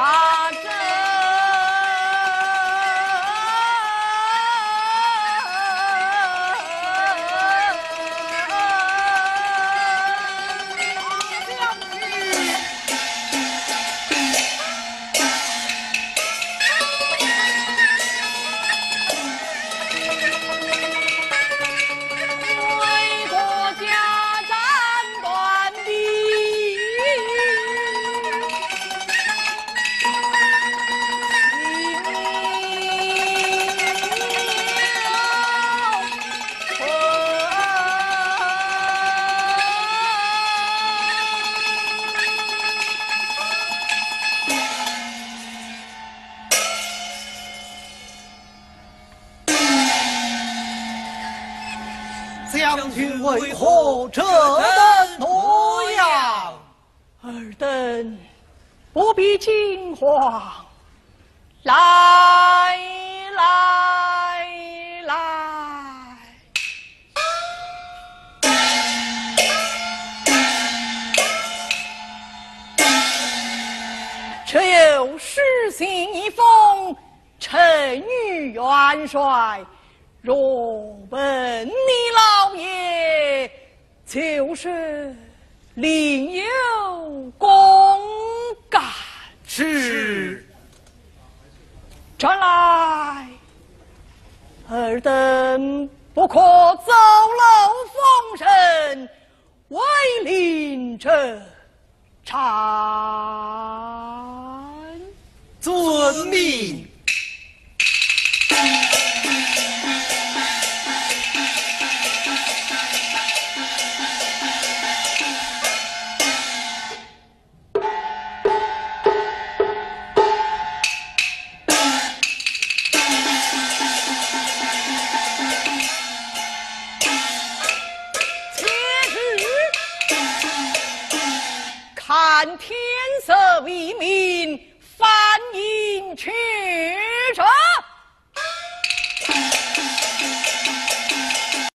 Bye. 将军为何这等模样？尔等不必惊慌，来来来，这有诗信一封，呈与元帅。若问你老爷，就是另有公干。是。传来，尔等不可走漏看天色未明，翻营去。